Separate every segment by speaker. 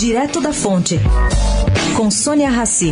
Speaker 1: Direto da Fonte, com Sônia Rassi.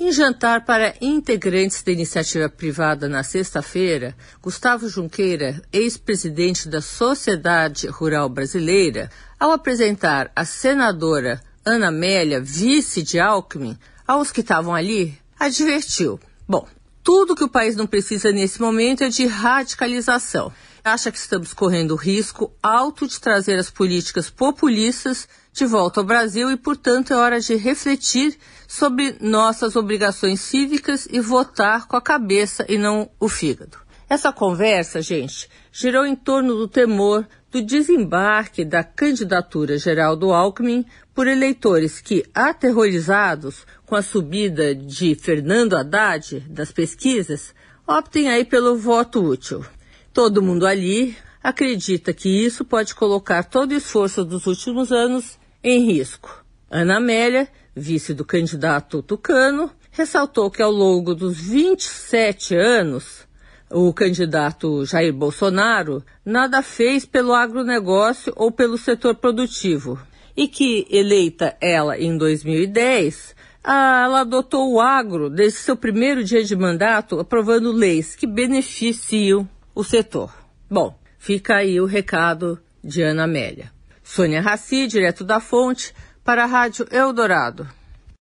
Speaker 2: Em jantar para integrantes da iniciativa privada na sexta-feira, Gustavo Junqueira, ex-presidente da Sociedade Rural Brasileira, ao apresentar a senadora Ana Amélia, vice de Alckmin, aos que estavam ali, advertiu: Bom, tudo que o país não precisa nesse momento é de radicalização. Acha que estamos correndo risco alto de trazer as políticas populistas de volta ao Brasil e, portanto, é hora de refletir sobre nossas obrigações cívicas e votar com a cabeça e não o fígado. Essa conversa, gente, girou em torno do temor do desembarque da candidatura geral do Alckmin por eleitores que, aterrorizados com a subida de Fernando Haddad das pesquisas, optem aí pelo voto útil. Todo mundo ali acredita que isso pode colocar todo o esforço dos últimos anos em risco. Ana Amélia, vice do candidato Tucano, ressaltou que ao longo dos 27 anos o candidato Jair Bolsonaro nada fez pelo agronegócio ou pelo setor produtivo. E que, eleita ela em 2010, ela adotou o agro desde seu primeiro dia de mandato, aprovando leis que beneficiam o setor. Bom, fica aí o recado de Ana Amélia. Sônia Raci, direto da fonte, para a Rádio Eldorado.